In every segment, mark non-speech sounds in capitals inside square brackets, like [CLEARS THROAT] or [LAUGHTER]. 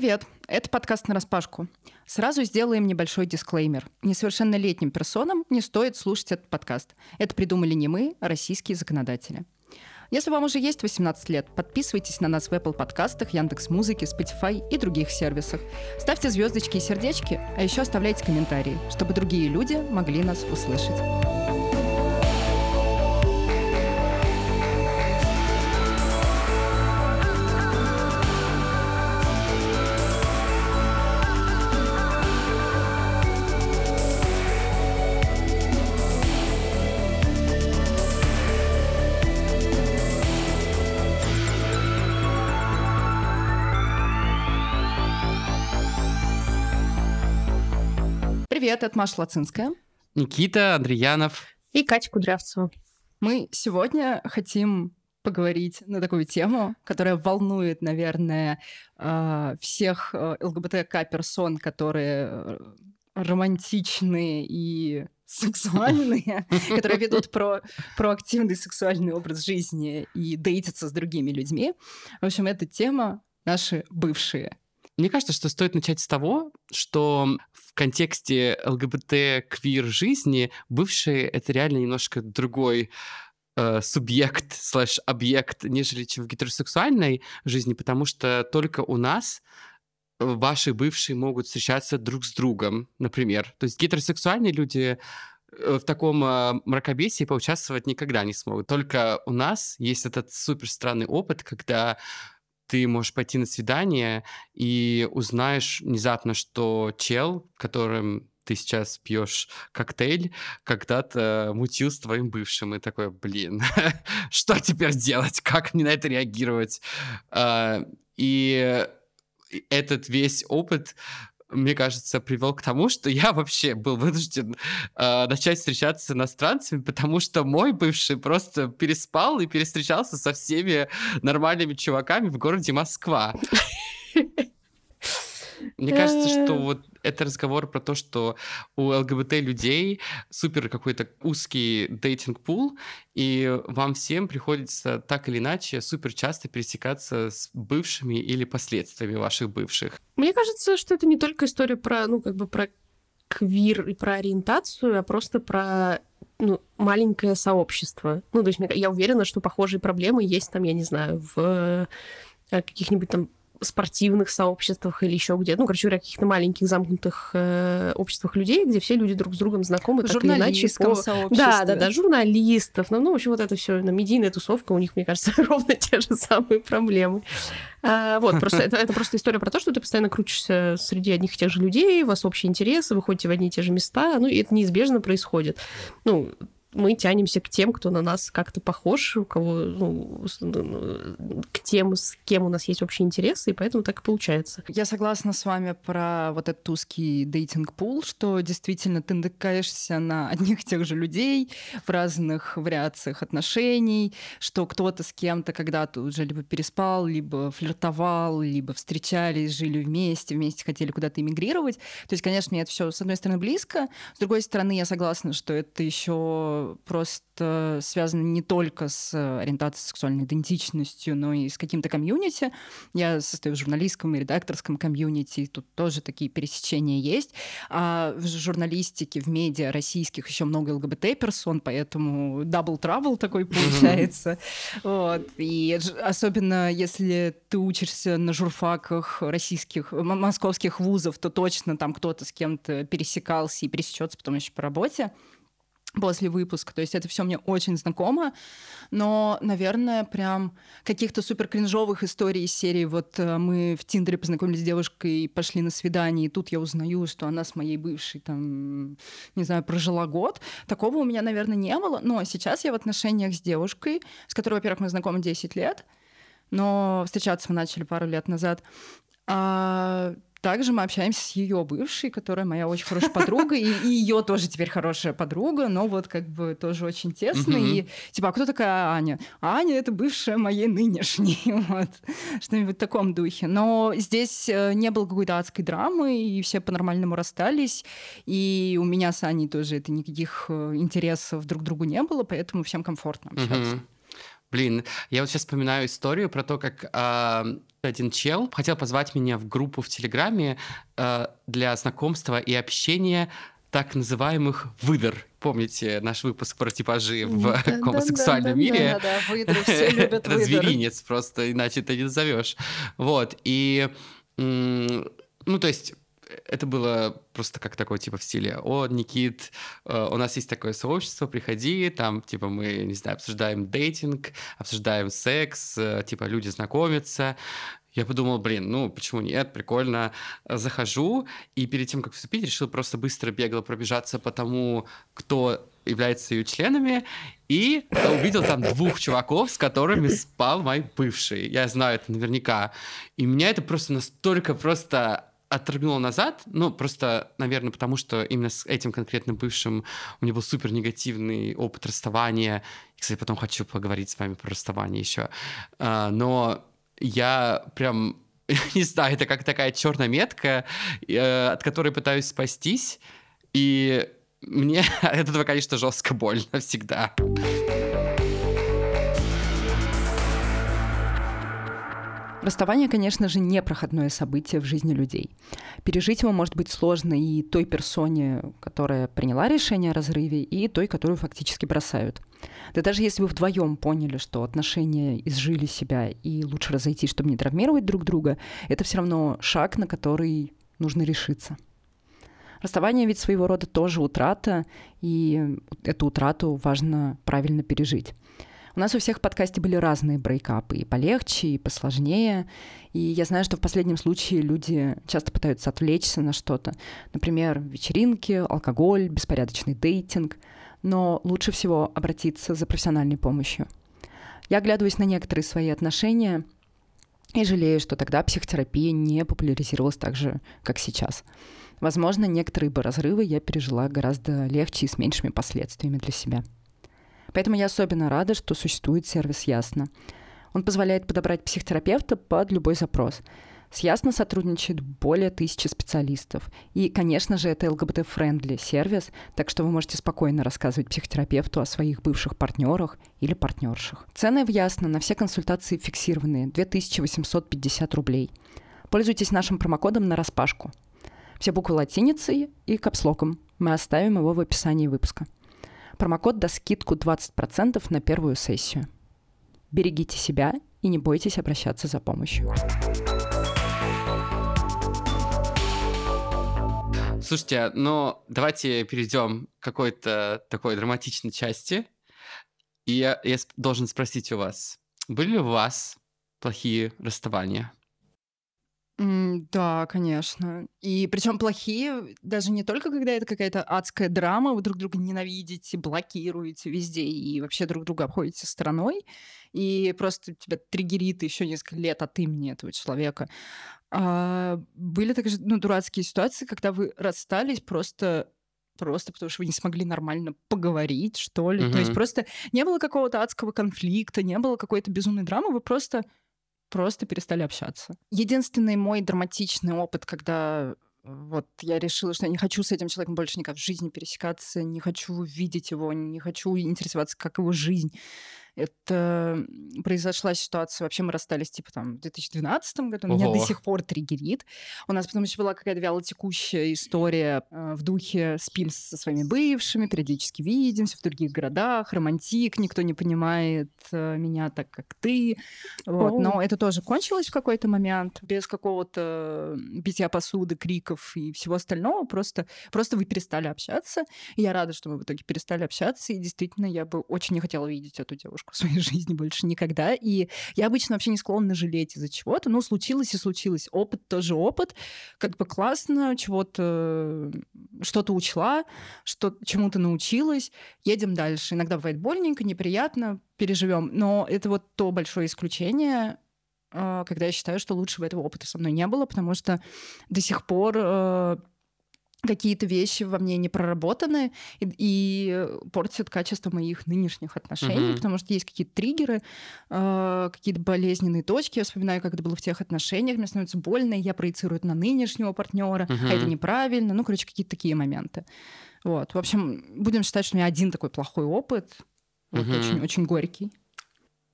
Привет! Это подкаст на распашку. Сразу сделаем небольшой дисклеймер. Несовершеннолетним персонам не стоит слушать этот подкаст. Это придумали не мы, а российские законодатели. Если вам уже есть 18 лет, подписывайтесь на нас в Apple подкастах, Яндекс Музыке, Spotify и других сервисах. Ставьте звездочки и сердечки, а еще оставляйте комментарии, чтобы другие люди могли нас услышать. Привет, это Маша Лацинская. Никита Андреянов. И Катя Кудрявцева. Мы сегодня хотим поговорить на такую тему, которая волнует, наверное, а, всех э, ЛГБТК-персон, которые э, романтичные и [LAUGHS] сексуальные, [LAUGHS] которые ведут про проактивный сексуальный образ жизни и дейтятся с другими людьми. В общем, эта тема наши бывшие. Мне кажется, что стоит начать с того, что в контексте ЛГБТ-квир жизни бывшие — это реально немножко другой э, субъект слэш объект, нежели чем в гетеросексуальной жизни, потому что только у нас ваши бывшие могут встречаться друг с другом, например. То есть гетеросексуальные люди э, в таком э, мракобесии поучаствовать никогда не смогут. Только у нас есть этот супер странный опыт, когда ты можешь пойти на свидание и узнаешь внезапно, что чел, которым ты сейчас пьешь коктейль, когда-то мутил с твоим бывшим. И такой, блин, [LAUGHS] что теперь делать? Как мне на это реагировать? А, и этот весь опыт мне кажется, привел к тому, что я вообще был вынужден э, начать встречаться с иностранцами, потому что мой бывший просто переспал и перестречался со всеми нормальными чуваками в городе Москва. [LAUGHS] Мне кажется, что вот это разговор про то, что у ЛГБТ людей супер какой-то узкий дейтинг-пул, и вам всем приходится так или иначе супер часто пересекаться с бывшими или последствиями ваших бывших. Мне кажется, что это не только история про, ну, как бы про квир и про ориентацию, а просто про ну, маленькое сообщество. Ну, то есть я уверена, что похожие проблемы есть там, я не знаю, в э, каких-нибудь там спортивных сообществах или еще где-то, ну, короче говоря, каких-то маленьких замкнутых э, обществах людей, где все люди друг с другом знакомы, так или иначе. По... Да, да, да, журналистов, ну, ну, в общем, вот это все, на медийная тусовка, у них, мне кажется, [LAUGHS] ровно те же самые проблемы. А, вот, просто это, это просто история про то, что ты постоянно крутишься среди одних и тех же людей, у вас общие интересы, вы ходите в одни и те же места, ну, и это неизбежно происходит. Ну, мы тянемся к тем, кто на нас как-то похож, у кого, ну, к тем, с кем у нас есть общие интересы, и поэтому так и получается. Я согласна с вами про вот этот узкий дейтинг-пул, что действительно ты натыкаешься на одних и тех же людей в разных вариациях отношений, что кто-то с кем-то когда-то уже либо переспал, либо флиртовал, либо встречались, жили вместе, вместе хотели куда-то эмигрировать. То есть, конечно, мне это все с одной стороны близко, с другой стороны, я согласна, что это еще просто связано не только с ориентацией сексуальной идентичностью, но и с каким-то комьюнити. Я состою в журналистском и редакторском комьюнити, и тут тоже такие пересечения есть. А в журналистике, в медиа российских еще много ЛГБТ-персон, поэтому double trouble такой получается. Вот. И особенно если ты учишься на журфаках российских, московских вузов, то точно там кто-то с кем-то пересекался и пересечется потом еще по работе после выпуска. То есть это все мне очень знакомо, но, наверное, прям каких-то супер кринжовых историй из серии вот э, мы в Тиндере познакомились с девушкой и пошли на свидание, и тут я узнаю, что она с моей бывшей там, не знаю, прожила год. Такого у меня, наверное, не было, но сейчас я в отношениях с девушкой, с которой, во-первых, мы знакомы 10 лет, но встречаться мы начали пару лет назад. А также мы общаемся с ее бывшей, которая моя очень хорошая подруга, и, и ее тоже теперь хорошая подруга, но вот как бы тоже очень тесно. И типа, а кто такая Аня? Аня это бывшая моей нынешней, [LAUGHS] вот что-нибудь в таком духе. Но здесь э, не было какой-то адской драмы, и все по-нормальному расстались, и у меня с Аней тоже это никаких э, интересов друг к другу не было, поэтому всем комфортно общаться. Блин, я вот сейчас вспоминаю историю про то, как э, один чел хотел позвать меня в группу в Телеграме э, для знакомства и общения так называемых выдр. Помните наш выпуск про типажи в да, гомосексуальном да, мире? Да, да, выдры, все [LAUGHS] любят зверинец просто, иначе ты не назовешь. Вот, и... Ну, то есть это было просто как такое, типа, в стиле, о, Никит, э, у нас есть такое сообщество, приходи, там, типа, мы, не знаю, обсуждаем дейтинг, обсуждаем секс, э, типа, люди знакомятся. Я подумал, блин, ну, почему нет, прикольно. Захожу, и перед тем, как вступить, решил просто быстро бегло пробежаться по тому, кто является ее членами, и увидел там двух чуваков, с которыми спал мой бывший. Я знаю это наверняка. И меня это просто настолько просто отрыгнул назад, ну, просто, наверное, потому что именно с этим конкретным бывшим у меня был супер негативный опыт расставания. И, кстати, потом хочу поговорить с вами про расставание еще. А, но я прям [LAUGHS] не знаю, это как такая черная метка, э, от которой пытаюсь спастись, и мне [LAUGHS] от этого, конечно, жестко больно всегда. Расставание, конечно же, не проходное событие в жизни людей. Пережить его может быть сложно и той персоне, которая приняла решение о разрыве, и той, которую фактически бросают. Да даже если вы вдвоем поняли, что отношения изжили себя и лучше разойтись, чтобы не травмировать друг друга, это все равно шаг, на который нужно решиться. Расставание ведь своего рода тоже утрата, и эту утрату важно правильно пережить. У нас у всех в подкасте были разные брейкапы, и полегче, и посложнее. И я знаю, что в последнем случае люди часто пытаются отвлечься на что-то. Например, вечеринки, алкоголь, беспорядочный дейтинг. Но лучше всего обратиться за профессиональной помощью. Я оглядываюсь на некоторые свои отношения и жалею, что тогда психотерапия не популяризировалась так же, как сейчас. Возможно, некоторые бы разрывы я пережила гораздо легче и с меньшими последствиями для себя. Поэтому я особенно рада, что существует сервис Ясно. Он позволяет подобрать психотерапевта под любой запрос. С Ясно сотрудничает более тысячи специалистов. И, конечно же, это ЛГБТ-friendly сервис, так что вы можете спокойно рассказывать психотерапевту о своих бывших партнерах или партнерших. Цены в Ясно на все консультации фиксированные – 2850 рублей. Пользуйтесь нашим промокодом на распашку. Все буквы латиницей и капслоком. Мы оставим его в описании выпуска. Промокод даст скидку 20% на первую сессию. Берегите себя и не бойтесь обращаться за помощью. Слушайте, ну давайте перейдем к какой-то такой драматичной части. И я, я должен спросить у вас, были ли у вас плохие расставания? Да, конечно. И причем плохие даже не только когда это какая-то адская драма, вы друг друга ненавидите, блокируете везде и вообще друг друга обходите стороной, и просто тебя триггерит еще несколько лет от имени этого человека. А, были также ну, дурацкие ситуации, когда вы расстались просто просто потому что вы не смогли нормально поговорить, что ли. То есть просто не было какого-то адского конфликта, не было какой-то безумной драмы, вы просто просто перестали общаться. Единственный мой драматичный опыт, когда вот я решила, что я не хочу с этим человеком больше никак в жизни пересекаться, не хочу видеть его, не хочу интересоваться, как его жизнь. Это произошла ситуация, вообще мы расстались типа там в 2012 году, Ого. меня до сих пор триггерит. У нас потом еще была какая-то вялотекущая история э, в духе спиль со своими бывшими, периодически видимся в других городах, романтик, никто не понимает э, меня так, как ты. Вот. Но это тоже кончилось в какой-то момент, без какого-то битья посуды, криков и всего остального, просто, просто вы перестали общаться. И я рада, что мы в итоге перестали общаться, и действительно я бы очень не хотела видеть эту девушку в своей [LAUGHS] жизни больше никогда. И я обычно вообще не склонна жалеть из-за чего-то. Ну, случилось и случилось. Опыт тоже опыт. Как бы классно, чего-то, что-то учла, что чему-то научилась. Едем дальше. Иногда бывает больненько, неприятно, переживем. Но это вот то большое исключение, э, когда я считаю, что лучше бы этого опыта со мной не было, потому что до сих пор э, какие-то вещи во мне не проработаны и, и портят качество моих нынешних отношений, mm-hmm. потому что есть какие-то триггеры, э, какие-то болезненные точки. Я вспоминаю, как это было в тех отношениях, мне становится больно, и я проецирую это на нынешнего партнера, mm-hmm. а это неправильно. Ну, короче, какие-то такие моменты. Вот. В общем, будем считать, что у меня один такой плохой опыт, mm-hmm. вот, очень, очень горький.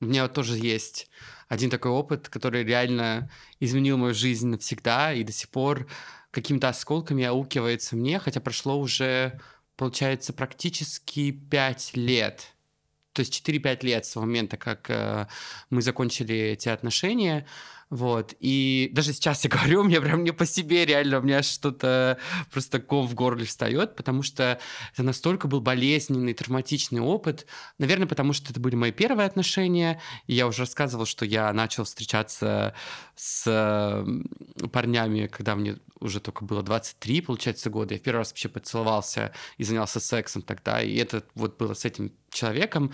у меня тоже есть один такой опыт, который реально изменил мою жизнь навсегда и до сих пор какими-то осколками аукивается мне, хотя прошло уже, получается, практически пять лет. То есть 4-5 лет с момента, как э, мы закончили эти отношения. Вот. И даже сейчас я [LAUGHS] говорю, мне прям не по себе реально, у меня что-то просто ком в горле встает, потому что это настолько был болезненный, травматичный опыт. Наверное, потому что это были мои первые отношения. И я уже рассказывал, что я начал встречаться с парнями, когда мне уже только было 23, получается, года. Я в первый раз вообще поцеловался и занялся сексом тогда. И это вот было с этим человеком.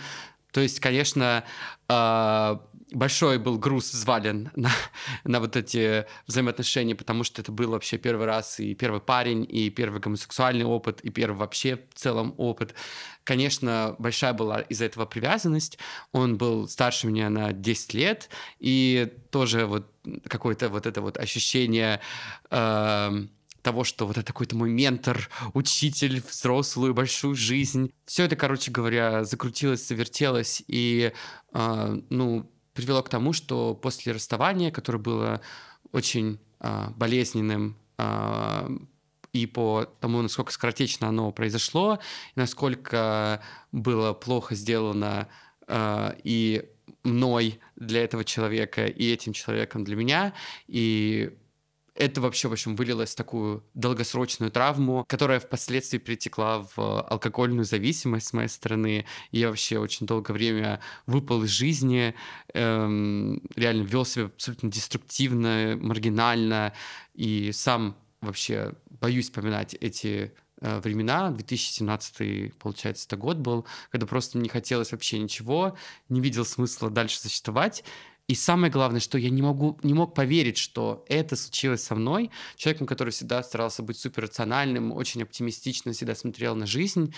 То есть, конечно, э, большой был груз взвален на, [LAUGHS] на вот эти взаимоотношения, потому что это был вообще первый раз и первый парень, и первый гомосексуальный опыт, и первый вообще в целом опыт. Конечно, большая была из-за этого привязанность. Он был старше меня на 10 лет, и тоже вот какое-то вот это вот ощущение... Э, того, что вот это какой-то мой ментор, учитель, взрослую большую жизнь. Все это, короче говоря, закрутилось, завертелось и, э, ну, привело к тому, что после расставания, которое было очень э, болезненным э, и по тому, насколько скоротечно оно произошло, насколько было плохо сделано э, и мной для этого человека, и этим человеком для меня, и это вообще, в общем, вылилось в такую долгосрочную травму, которая впоследствии перетекла в алкогольную зависимость с моей стороны. Я вообще очень долгое время выпал из жизни, эм, реально вел себя абсолютно деструктивно, маргинально, и сам вообще боюсь вспоминать эти э, времена, 2017, получается, это год был, когда просто не хотелось вообще ничего, не видел смысла дальше существовать, и самое главное, что я не, могу, не мог поверить, что это случилось со мной, человеком, который всегда старался быть суперрациональным, очень оптимистично всегда смотрел на жизнь.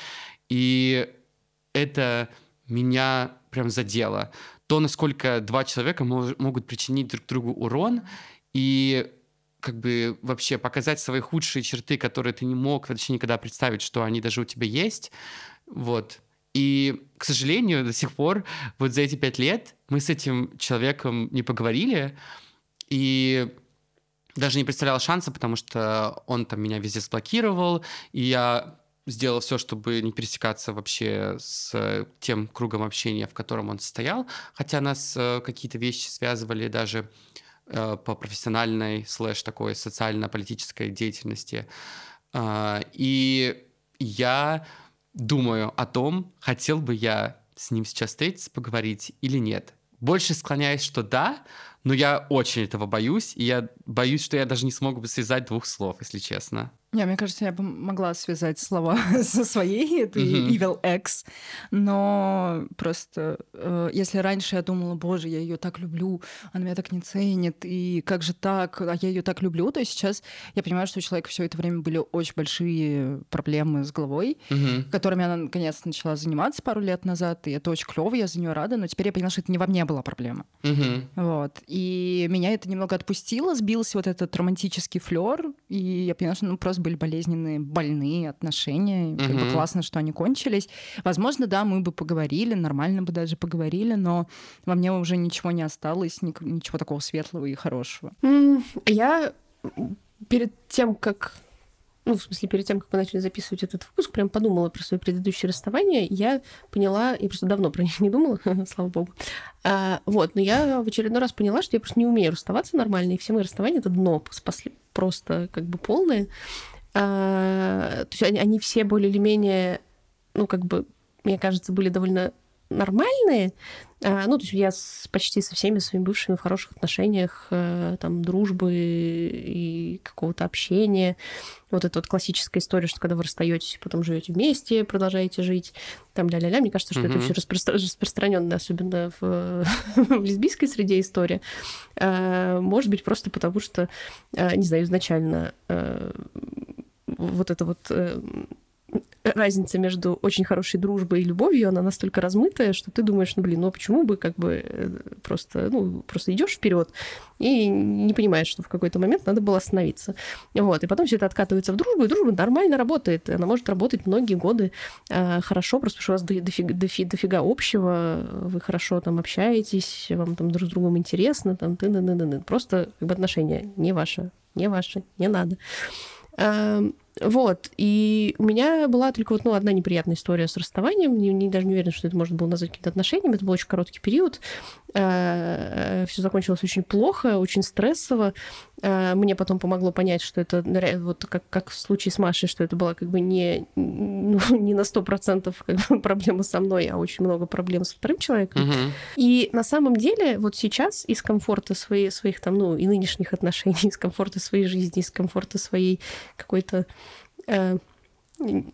И это меня прям задело. То, насколько два человека мож, могут причинить друг другу урон, и как бы вообще показать свои худшие черты, которые ты не мог вообще никогда представить, что они даже у тебя есть. Вот. И, к сожалению, до сих пор вот за эти пять лет мы с этим человеком не поговорили, и даже не представлял шанса, потому что он там меня везде сблокировал, и я сделал все, чтобы не пересекаться вообще с тем кругом общения, в котором он состоял, хотя нас э, какие-то вещи связывали даже э, по профессиональной слэш такой социально-политической деятельности. А, и я думаю о том, хотел бы я с ним сейчас встретиться, поговорить или нет. Больше склоняюсь, что да, но я очень этого боюсь, и я боюсь, что я даже не смогу бы связать двух слов, если честно. Не, мне кажется, я бы могла связать слова [LAUGHS] со своей, это mm-hmm. Evil X, но просто э, если раньше я думала, боже, я ее так люблю, она меня так не ценит, и как же так, а я ее так люблю, то сейчас я понимаю, что у человека все это время были очень большие проблемы с головой, mm-hmm. которыми она наконец начала заниматься пару лет назад, и это очень клево, я за нее рада, но теперь я поняла, что это не во мне была проблема. Mm-hmm. Вот. И меня это немного отпустило, сбился вот этот романтический флер, и я поняла, что ну, просто были болезненные, больные отношения. Как бы классно, что они кончились. Возможно, да, мы бы поговорили, нормально бы даже поговорили, но во мне уже ничего не осталось, ничего такого светлого и хорошего. Я перед тем, как ну, в смысле, перед тем, как мы начали записывать этот выпуск, прям подумала про свое предыдущее расставание. Я поняла, я просто давно про них [LAUGHS] не думала, [LAUGHS] слава богу. А, вот, но я в очередной раз поняла, что я просто не умею расставаться нормально, и все мои расставания — это дно спасли просто как бы полное. А, то есть они, они все более или менее, ну, как бы, мне кажется, были довольно нормальные. А, ну, то есть я с, почти со всеми своими бывшими в хороших отношениях, э, там, дружбы и какого-то общения. Вот эта вот классическая история, что когда вы расстаетесь, потом живете вместе, продолжаете жить, там ля-ля-ля. Мне кажется, что mm-hmm. это очень распро- распространенная, особенно в, [LAUGHS] в лесбийской среде история. А, может быть, просто потому что, не знаю, изначально вот это вот э, разница между очень хорошей дружбой и любовью, она настолько размытая, что ты думаешь, ну блин, ну а почему бы как бы э, просто, ну, просто идешь вперед и не понимаешь, что в какой-то момент надо было остановиться. Вот, и потом все это откатывается в дружбу, и дружба нормально работает, она может работать многие годы э, хорошо, просто потому что у вас дофига, дофига, дофига общего, вы хорошо там общаетесь, вам там друг с другом интересно, там ты, ты, ты, ты, просто как бы отношения не ваши, не ваши, не надо. Эм, вот, и у меня была только вот, ну, одна неприятная история с расставанием. Не, не, даже не уверена, что это можно было назвать каким-то отношением. Это был очень короткий период. Э, Все закончилось очень плохо, очень стрессово. Э, мне потом помогло понять, что это вот как, как в случае с Машей, что это была как бы не, ну, [LAUGHS] не на сто процентов как бы проблема со мной, а очень много проблем с вторым человеком. Мгм. И на самом деле вот сейчас из комфорта своей, своих там, ну, и нынешних отношений, [LAUGHS] из комфорта своей жизни, из комфорта своей какой-то э,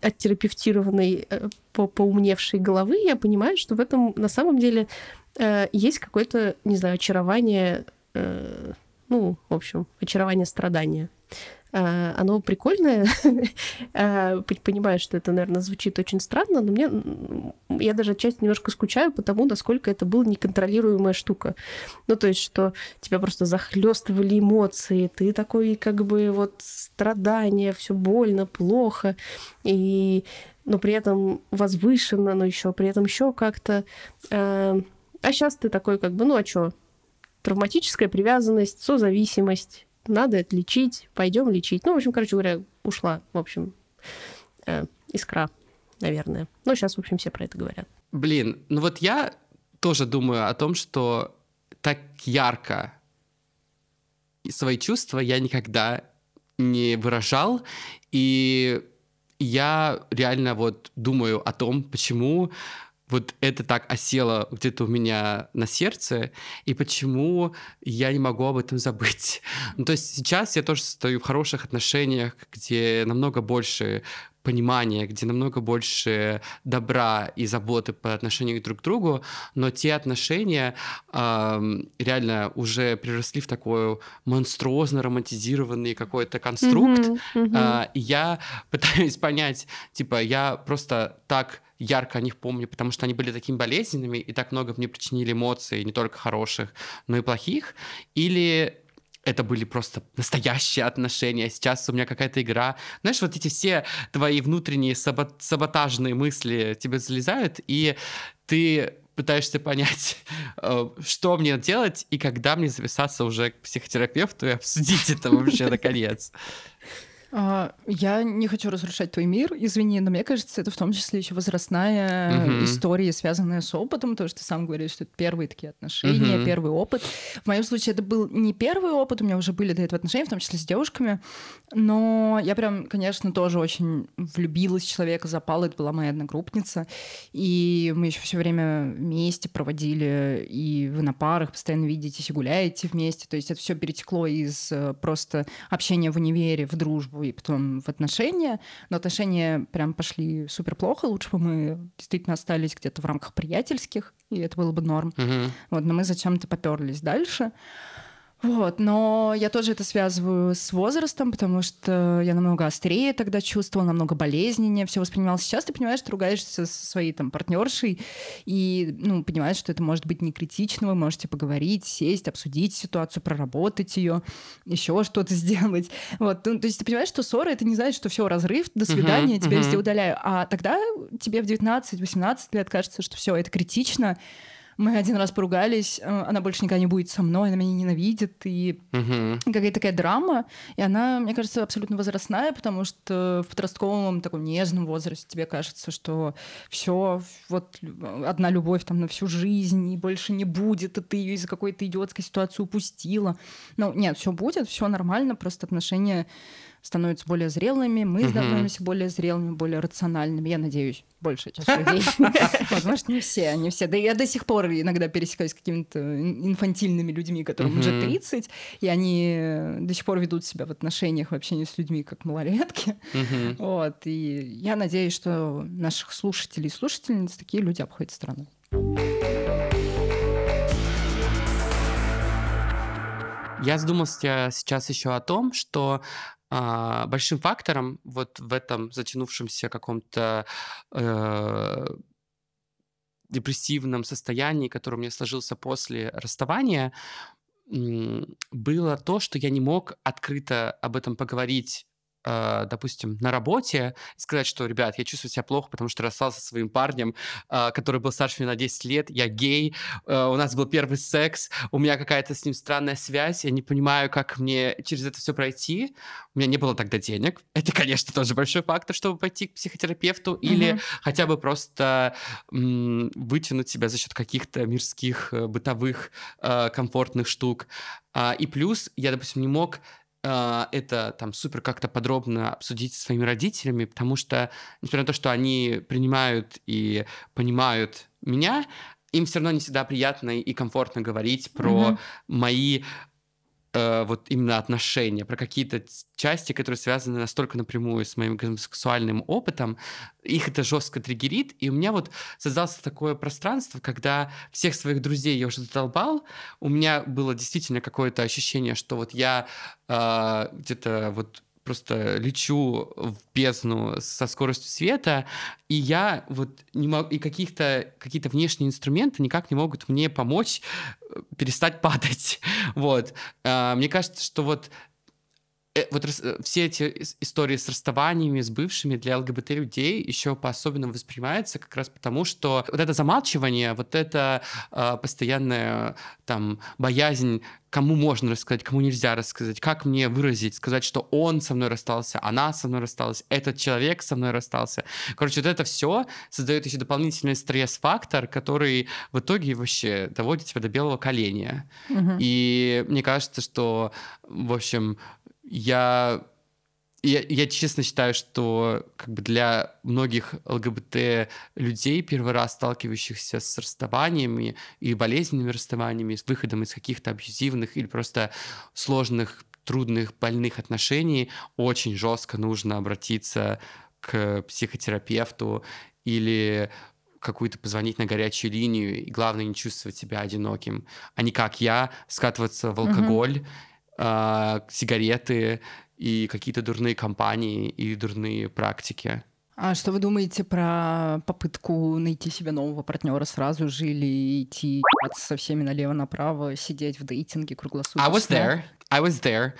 оттерапевтированной, э, по поумневшей головы, я понимаю, что в этом на самом деле э, есть какое-то, не знаю, очарование, э, ну, в общем, очарование страдания. Э, Оно прикольное. [LAUGHS] Э, Понимаю, что это, наверное, звучит очень странно, но мне я даже отчасти немножко скучаю по тому, насколько это была неконтролируемая штука. Ну, то есть, что тебя просто захлестывали эмоции, ты такой, как бы, вот страдания, все больно, плохо, и но при этом возвышенно, но еще при этом еще как-то. Э, А сейчас ты такой, как бы, ну а что? Травматическая привязанность, созависимость, надо это лечить, пойдем лечить. Ну, в общем, короче говоря, ушла, в общем, э, искра, наверное. Ну, сейчас, в общем, все про это говорят. Блин, ну вот я тоже думаю о том, что так ярко свои чувства я никогда не выражал, и я реально вот думаю о том, почему вот это так осело где-то у меня на сердце, и почему я не могу об этом забыть. [LAUGHS] Ну, то есть сейчас я тоже стою в хороших отношениях, где намного больше понимания, где намного больше добра и заботы по отношению друг к другу, но те отношения ам, реально уже переросли в такой монструозно романтизированный какой-то конструкт, мгм. а, и я [LAUGHS] пытаюсь понять, типа, я просто так ярко о них помню, потому что они были такими болезненными и так много мне причинили эмоций, не только хороших, но и плохих, или это были просто настоящие отношения, а сейчас у меня какая-то игра. Знаешь, вот эти все твои внутренние сабот- саботажные мысли тебе залезают, и ты пытаешься понять, [LAUGHS] э, что мне делать и когда мне записаться уже к психотерапевту и обсудить это вообще наконец. [LAUGHS] А, Я не хочу разрушать твой мир, извини, но мне кажется, это в том числе еще возрастная Мгм. история, связанная с опытом, потому что ты сам говоришь, что это первые такие отношения, Мгм. первый опыт. В моем случае это был не первый опыт, у меня уже были до этого отношения, в том числе с девушками, но я прям, конечно, тоже очень влюбилась в человека, запала, это была моя одногруппница, и мы еще все время вместе проводили, и вы на парах постоянно видитесь и гуляете вместе, то есть это все перетекло из э, просто общения в универе в дружбу и потом в отношения, но отношения прям пошли супер плохо, лучше бы мы действительно остались где-то в рамках приятельских, и это было бы норм. Мгм. Вот, но мы зачем-то поперлись дальше. Вот, но я тоже это связываю с возрастом, потому что я намного острее тогда чувствовала, намного болезненнее все воспринимала. Сейчас ты понимаешь, ты ругаешься со своей там партнершей и, ну, понимаешь, что это может быть не критично, вы можете поговорить, сесть, обсудить ситуацию, проработать ее, еще что-то [LAUGHS] сделать. Вот, ну, то есть ты понимаешь, что ссора это не значит, что все разрыв, до свидания, Мгм, тебя везде мгм. удаляю. А тогда тебе в 19-18 лет кажется, что все это критично, мы один раз поругались, э, она больше никогда не будет со мной, она меня ненавидит, и Мгм. какая-то такая драма, и она, мне кажется, абсолютно возрастная, потому что в подростковом таком нежном возрасте тебе кажется, что все, вот одна любовь там на всю жизнь, и больше не будет, и ты ее из-за какой-то идиотской ситуации упустила. Ну, нет, все будет, все нормально, просто отношения становятся более зрелыми, мы становимся более зрелыми, более рациональными, я надеюсь, большая часть [LAUGHS] людей. Вот, Может, не все, не все. Да я до сих пор иногда пересекаюсь с какими-то ин- инфантильными людьми, которым уже Мгм. 30, и они э, до сих пор ведут себя в отношениях, в общении с людьми, как малолетки. Вот, и я надеюсь, что наших слушателей и слушательниц такие люди обходят стороной. Я задумался сейчас еще о том, что а, большим фактором вот в этом затянувшемся каком-то э, депрессивном состоянии, которое у меня сложился после расставания, было то, что я не мог открыто об этом поговорить допустим, на работе, сказать, что, ребят, я чувствую себя плохо, потому что расстался со своим парнем, э, который был старше меня на 10 лет, я гей, э, у нас был первый секс, у меня какая-то с ним странная связь, я не понимаю, как мне через это все пройти. У меня не было тогда денег. [LAUGHS] Это, конечно, тоже большой фактор, чтобы пойти к психотерапевту mm-hmm. или хотя бы просто м, вытянуть себя за счет каких-то мирских, э, бытовых, комфортных штук. А, и плюс я, допустим, не мог а, это там супер как-то подробно обсудить со своими родителями, потому что, несмотря на то, что они принимают и понимают меня, им все равно не всегда приятно и комфортно говорить про mm-hmm. мои э, вот именно отношения, про какие-то части, которые связаны настолько напрямую с моим гомосексуальным опытом, их это жестко триггерит, и у меня вот создалось такое пространство, когда всех своих друзей я уже задолбал, у меня было действительно какое-то ощущение, что вот я э, где-то вот просто лечу в бездну со скоростью света, и я вот не могу, и каких-то какие-то внешние инструменты никак не могут мне помочь э, перестать [LAUGHS] падать. Вот. А, мне кажется, что вот вот э, все эти истории с расставаниями, с бывшими для ЛГБТ-людей еще по-особенному воспринимаются как раз потому, что вот это замалчивание, вот это э, постоянная там боязнь, кому можно рассказать, кому нельзя рассказать, как мне выразить, сказать, что он со мной расстался, она со мной рассталась, этот человек со мной расстался. Короче, вот это все создает еще дополнительный стресс-фактор, который в итоге вообще доводит тебя до белого коленя. Угу. И мне кажется, что, в общем, я я, я честно считаю, что как бы для многих ЛГБТ людей, первый раз сталкивающихся с расставаниями и болезненными расставаниями, с выходом из каких-то абьюзивных или просто сложных, трудных, больных отношений, очень жестко нужно обратиться к психотерапевту или какую-то позвонить на горячую линию, и главное не чувствовать себя одиноким, а не как я скатываться в алкоголь, mm-hmm э, сигареты и какие-то дурные компании и дурные практики. А что вы думаете про попытку найти себе нового партнера сразу же или идти со всеми налево-направо, сидеть в дейтинге круглосуточно? I was there. I was there.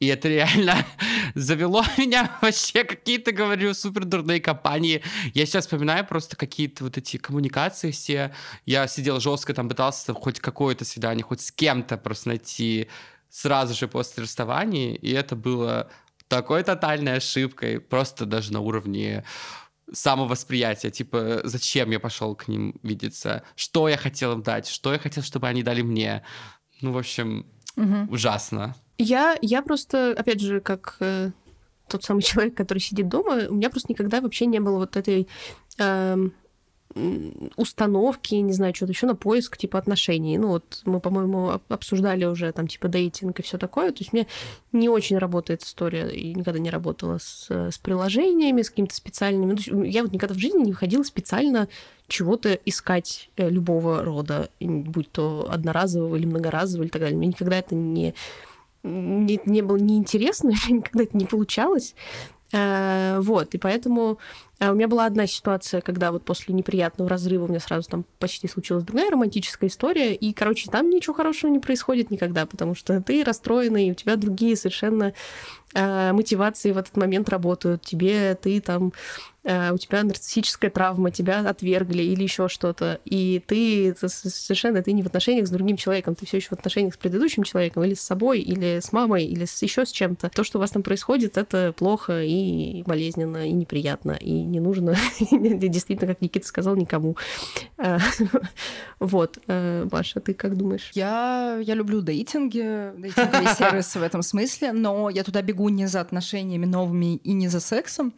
И это реально [LAUGHS] завело [LAUGHS] меня вообще какие-то, говорю, супер дурные компании. Я сейчас вспоминаю просто какие-то вот эти коммуникации все. Я сидел жестко, там пытался хоть какое-то свидание, хоть с кем-то просто найти сразу же после расставания, и это было такой тотальной ошибкой, просто даже на уровне самовосприятия, типа, зачем я пошел к ним видеться, что я хотел им дать, что я хотел, чтобы они дали мне. Ну, в общем, угу. ужасно. Я, я просто, опять же, как э, тот самый [LAUGHS] человек, который сидит дома, у меня просто никогда вообще не было вот этой э, установки, не знаю, что-то еще на поиск типа отношений. Ну вот мы, по-моему, обсуждали уже там типа дейтинг и все такое. То есть мне не очень работает история и никогда не работала с, с приложениями, с какими-то специальными. Ну, я вот никогда в жизни не выходила специально чего-то искать э, любого рода, будь то одноразового или многоразового или так далее. Мне никогда это не не, не было неинтересно, [LAUGHS] никогда это не получалось. Э, вот, и поэтому э, у меня была одна ситуация, когда вот после неприятного разрыва у меня сразу там почти случилась другая романтическая история, и, короче, там ничего хорошего не происходит никогда, потому что ты расстроенный, и у тебя другие совершенно э, мотивации в этот момент работают. Тебе ты там Э, у тебя нарциссическая травма, тебя отвергли или еще что-то, и ты совершенно ты не в отношениях с другим человеком, ты все еще в отношениях с предыдущим человеком, или с собой, или с мамой, или с еще с чем-то. То, что у вас там происходит, это плохо и болезненно, и неприятно, и не нужно, [LAUGHS] действительно, как Никита сказал, никому. Э, [LAUGHS] вот. Э, Маша, ты как думаешь? Я, я люблю дейтинги, дейтинговые [LAUGHS] сервисы в этом смысле, но я туда бегу не за отношениями новыми и не за сексом,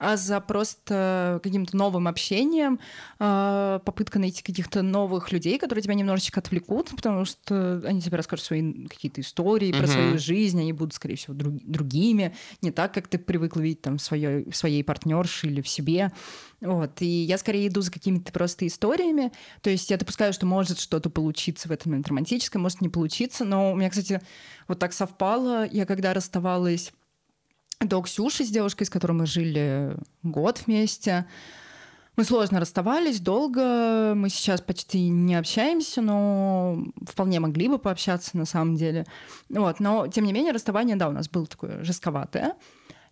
а за просто каким-то новым общением, а, попытка найти каких-то новых людей, которые тебя немножечко отвлекут, потому что они тебе расскажут свои какие-то истории про свою жизнь, они будут, скорее всего, друг, другими, не так, как ты привыкла видеть там в своей, в своей партнерше или в себе. Вот. И я скорее иду за какими-то просто историями. То есть я допускаю, что может что-то получиться в этом момент романтическое, может не получиться. Но у меня, кстати, вот так совпало. Я когда расставалась до Ксюши с девушкой, с которой мы жили год вместе. Мы сложно расставались, долго. Мы сейчас почти не общаемся, но вполне могли бы пообщаться на самом деле. Вот. Но, тем не менее, расставание, да, у нас было такое жестковатое.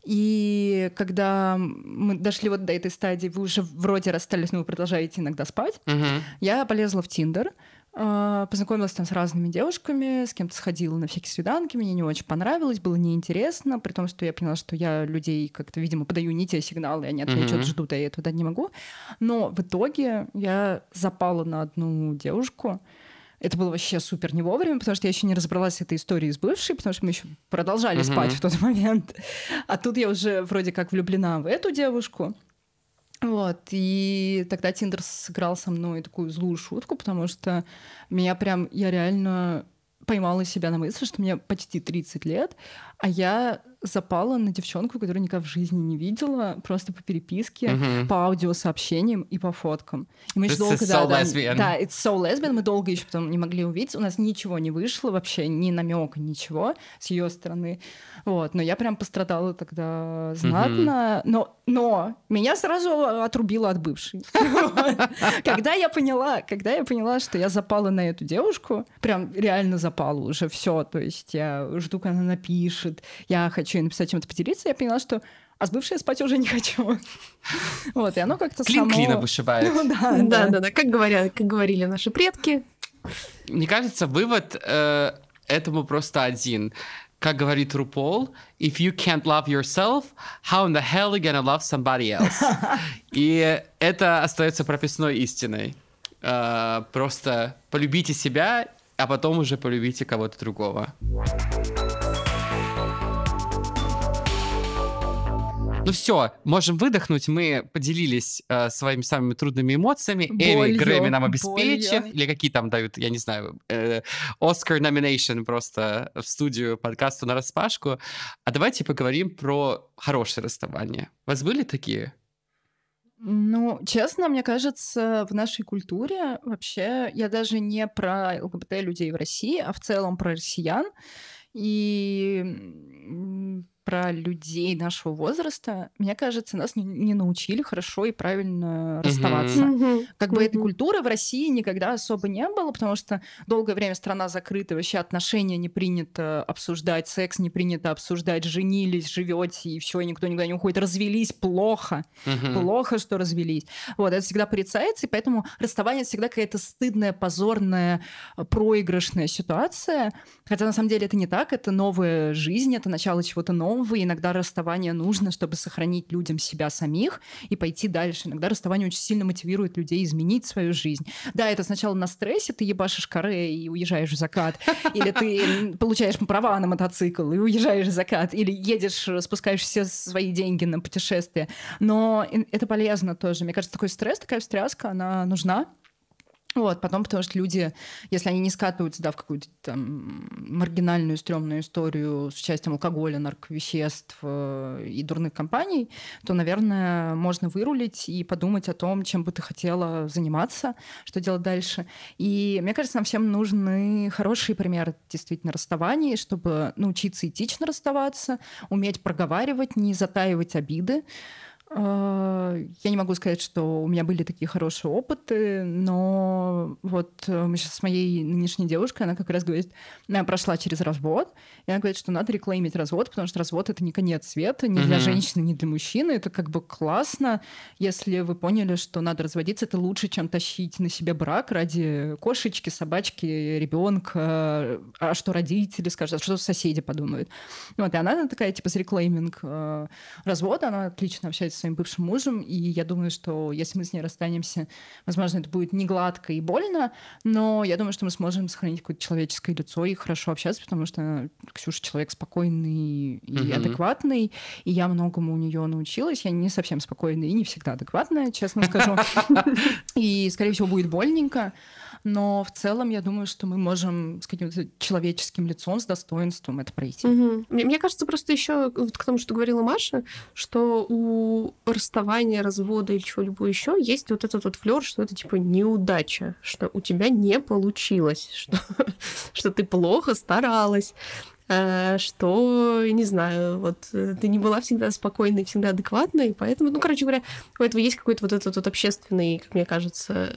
И когда мы дошли вот до этой стадии, вы уже вроде расстались, но вы продолжаете иногда спать, Мгм. я полезла в Тиндер, познакомилась там с разными девушками, с кем-то сходила на всякие свиданки, мне не очень понравилось, было неинтересно, при том, что я поняла, что я людей как-то, видимо, подаю не те сигналы, и они от меня Мгм. что-то ждут, а я дать не могу. Но в итоге я запала на одну девушку, это было вообще супер не вовремя, потому что я еще не разобралась с этой историей с бывшей, потому что мы еще продолжали Мгм. спать в тот момент. А тут я уже вроде как влюблена в эту девушку. Вот, и тогда Тиндер сыграл со мной такую злую шутку, потому что меня прям, я реально поймала себя на мысли, что мне почти 30 лет, а я запала на девчонку, которую никогда в жизни не видела, просто по переписке, Мгм. по аудиосообщениям и по фоткам. И мы еще This долго... да, so да, lesbian. да, it's so lesbian. Мы долго еще потом не могли увидеть. У нас ничего не вышло вообще, ни намека, ничего с ее стороны. Вот. Но я прям пострадала тогда знатно. Но, но меня сразу отрубило от бывшей. [LAUGHS] Когда я поняла, когда я поняла, что я запала на эту девушку, прям реально запала уже все. То есть я жду, когда она напишет, я хочу ей написать чем-то поделиться, я поняла, что а с бывшей я спать уже не хочу. [LAUGHS] Вот, и оно как-то Клин само... клина вышибает. Ну [LAUGHS] да, Да, да. да. Как говорят, как говорили наши предки. Мне кажется, вывод э, этому просто один. Как говорит Рупол, if you can't love yourself, how in the hell you gonna love somebody else? [LAUGHS] И это остается прописной истиной. Э, просто полюбите себя, а потом уже полюбите кого-то другого. Ну все, можем выдохнуть. Мы поделились э, своими самыми трудными эмоциями. Эми Болью, Грэмми нам болью. обеспечен. Или какие там дают, я не знаю, э, Оскар номинейшн просто в студию подкасту на распашку. А давайте поговорим про хорошее расставание. У вас были такие? Ну, честно, мне кажется, в нашей культуре вообще, я даже не про ЛГБТ людей в России, а в целом про россиян и про людей нашего возраста, мне кажется, нас не, научили хорошо и правильно расставаться. Мгм. Как бы этой культуры в России никогда особо не было, потому что долгое время страна закрыта, вообще отношения не принято обсуждать, секс не принято обсуждать, женились, живете, и все, и никто никуда не уходит, развелись плохо, Мгм. плохо, что развелись. Вот, это всегда порицается, и поэтому расставание всегда какая-то стыдная, позорная, э, проигрышная ситуация. Хотя на самом деле это не так, это новая жизнь, это начало чего-то нового, и иногда расставание нужно, чтобы сохранить людям себя самих и пойти дальше. Иногда расставание очень сильно мотивирует людей изменить свою жизнь. Да, это сначала на стрессе, ты ебашишь каре и уезжаешь в закат, или ты получаешь права на мотоцикл и уезжаешь в закат, или едешь, спускаешь все свои деньги на путешествие. Но это полезно тоже. Мне кажется, такой стресс, такая встряска, она нужна. Вот, потом, потому что люди, если они не скатываются, да, в какую-то там маргинальную, стрёмную историю с участием алкоголя, нарковеществ э, и дурных компаний, то, наверное, можно вырулить и подумать о том, чем бы ты хотела заниматься, что делать дальше. И мне кажется, нам всем нужны хорошие примеры действительно расставаний, чтобы научиться этично расставаться, уметь проговаривать, не затаивать обиды. Э, Я не могу сказать, что у меня были такие хорошие опыты, но вот э, мы сейчас с моей нынешней девушкой, она как раз говорит, она прошла через развод, и она говорит, что надо реклеймить развод, потому что развод — это не конец света, ни для женщины, ни для мужчины. Это как бы классно, если вы поняли, что надо разводиться, это лучше, чем тащить на себе брак ради кошечки, собачки, ребенка, а что родители скажут, а что соседи подумают. Вот, и она такая, типа, с реклейминг э, развода, она отлично общается со своим бывшим мужем, и я думаю, что если мы с ней расстанемся, возможно, это будет не гладко и больно, но я думаю, что мы сможем сохранить какое-то человеческое лицо и хорошо общаться, потому что Ксюша человек спокойный и Мгм. адекватный, и я многому у нее научилась. Я не совсем спокойная и не всегда адекватная, честно скажу. [LAUGHS] И, скорее всего, будет больненько. Но в целом я думаю, что мы можем с каким-то человеческим лицом, с достоинством это пройти. Мгм. Мне мне кажется, просто еще вот к тому, что говорила Маша, что у расставания, развода или чего-либо еще есть вот этот вот флер, что это типа неудача, что у тебя не получилось, [LAUGHS] что, что ты плохо старалась. Э, что, не знаю, вот э, ты не была всегда спокойной, всегда адекватной, поэтому, ну, короче говоря, у этого есть какой-то вот этот вот общественный, как мне кажется,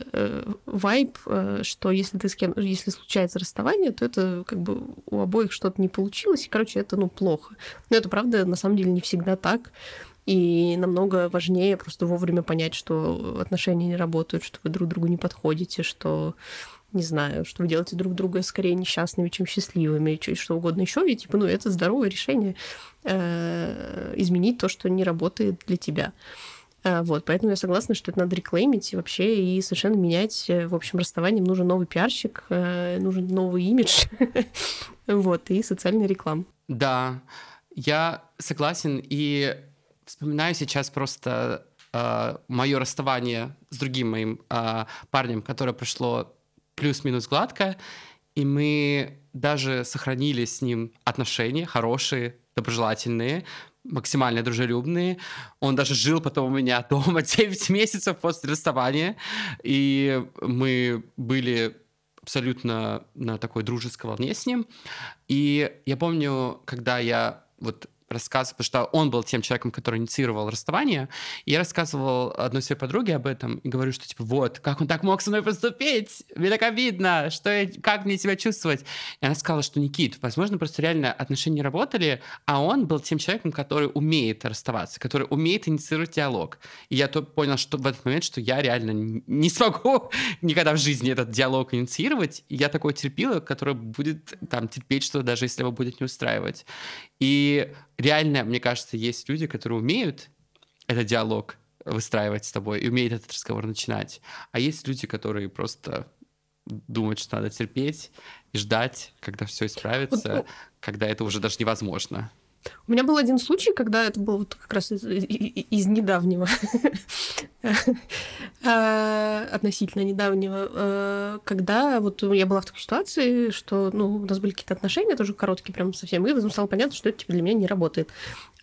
вайб, что если ты с кем, если случается расставание, то это как бы у обоих что-то не получилось, и, короче, это, ну, плохо. Но это, правда, на самом деле не всегда так. И намного важнее просто вовремя понять, что отношения не работают, что вы друг другу не подходите, что не знаю, что вы делаете друг друга скорее несчастными, чем счастливыми, и что угодно еще. И типа, ну, это здоровое решение э, изменить то, что не работает для тебя. Э, вот, поэтому я согласна, что это надо реклеймить вообще и совершенно менять. Э, в общем, расставанием нужен новый пиарщик, нужен новый имидж, [LAUGHS] вот, и социальная реклама. Да, я согласен, и вспоминаю сейчас просто э, мое расставание с другим моим э, парнем, которое прошло плюс-минус гладко, и мы даже сохранили с ним отношения хорошие, доброжелательные, максимально дружелюбные. Он даже жил потом у меня дома [LAUGHS] 9 месяцев после расставания, и мы были абсолютно на такой дружеской волне с ним. И я помню, когда я вот рассказывал, потому что он был тем человеком, который инициировал расставание, и я рассказывал одной своей подруге об этом и говорю, что типа вот, как он так мог со мной поступить? Мне так обидно, что я, как мне себя чувствовать? И она сказала, что Никит, возможно, просто реально отношения работали, а он был тем человеком, который умеет расставаться, который умеет инициировать диалог. И я то понял, что в этот момент, что я реально не смогу [LAUGHS] никогда в жизни этот диалог инициировать, и я такой терпила, который будет там терпеть, что даже если его будет не устраивать. И реально, мне кажется, есть люди, которые умеют этот диалог выстраивать с тобой и умеют этот разговор начинать. А есть люди, которые просто думают, что надо терпеть и ждать, когда все исправится, вот, когда это уже даже невозможно. У меня был один случай, когда это был вот как раз из, из, недавнего, [LAUGHS] а, относительно недавнего, а, когда вот я была в такой ситуации, что ну, у нас были какие-то отношения, тоже короткие прям совсем, и стало понятно, что это типа, для меня не работает.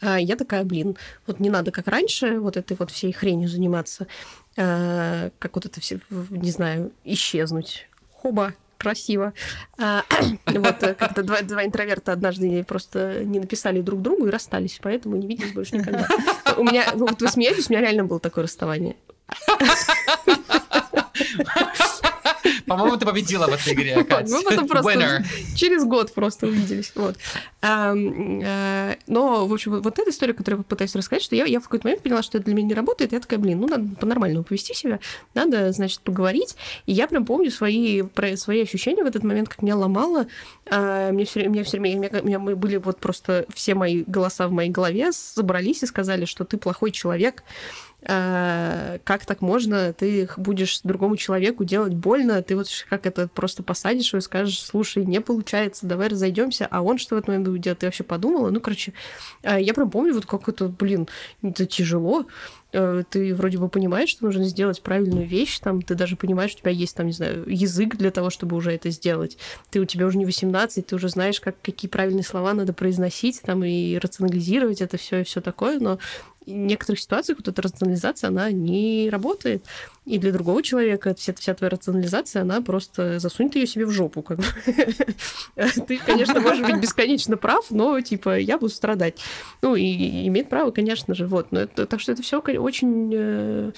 А я такая, блин, вот не надо, как раньше, вот этой вот всей хренью заниматься, как вот это все, не знаю, исчезнуть. Хоба, красиво. А, [CLEARS THROAT] вот э, как-то два, интроверта однажды просто не написали друг другу и расстались, поэтому не виделись больше никогда. У меня, вот вы смеетесь, у меня реально было такое расставание. [LAUGHS] По-моему, ты победила в этой игре, [LAUGHS] Катя. Мы потом просто Winner. через год просто увиделись. Вот. А, а, но, в общем, вот, эта история, которую я пытаюсь рассказать, что я, я в какой-то момент поняла, что это для меня не работает, я такая, блин, ну, надо по-нормальному повести себя, надо, значит, поговорить. И я прям помню свои, про, свои ощущения в этот момент, как меня ломало. А, мне все, меня все время, меня, меня, мы были вот просто все мои голоса в моей голове собрались и сказали, что ты плохой человек, как так можно, ты будешь другому человеку делать больно, ты вот как это просто посадишь его и скажешь, слушай, не получается, давай разойдемся, а он что в этот момент будет делать, ты вообще подумала? Ну, короче, э, я прям помню, вот как это, блин, это тяжело, э, ты вроде бы понимаешь, что нужно сделать правильную вещь, там, ты даже понимаешь, что у тебя есть, там, не знаю, язык для того, чтобы уже это сделать. Ты у тебя уже не 18, ты уже знаешь, как, какие правильные слова надо произносить, там, и рационализировать это все и все такое, но некоторых ситуациях вот эта рационализация, она не работает. И для другого человека вся, вся твоя рационализация, она просто засунет ее себе в жопу. Как бы. [LAUGHS] Ты, конечно, можешь быть бесконечно прав, но, типа, я буду страдать. Ну, и имеет право, конечно же. Вот. Но это, так что это все очень э,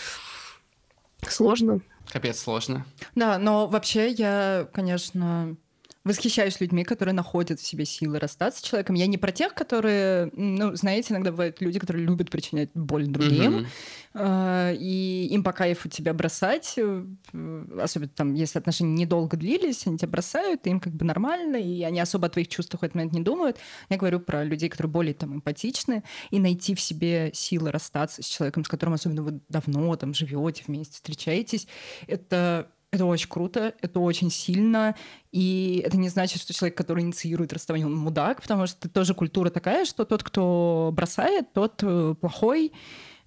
сложно. Капец сложно. Да, но вообще я, конечно, восхищаюсь людьми, которые находят в себе силы расстаться с человеком. Я не про тех, которые, ну, знаете, иногда бывают люди, которые любят причинять боль другим, uh-huh. и им по кайфу тебя бросать, э, особенно там, если отношения недолго длились, они тебя бросают, и им как бы нормально, и они особо о твоих чувствах в этот момент не думают. Я говорю про людей, которые более там эмпатичны, и найти в себе силы расстаться с человеком, с которым особенно вы давно там живете вместе, встречаетесь, это это очень круто, это очень сильно, и это не значит, что человек, который инициирует расставание, он мудак, потому что тоже культура такая, что тот, кто бросает, тот э, плохой,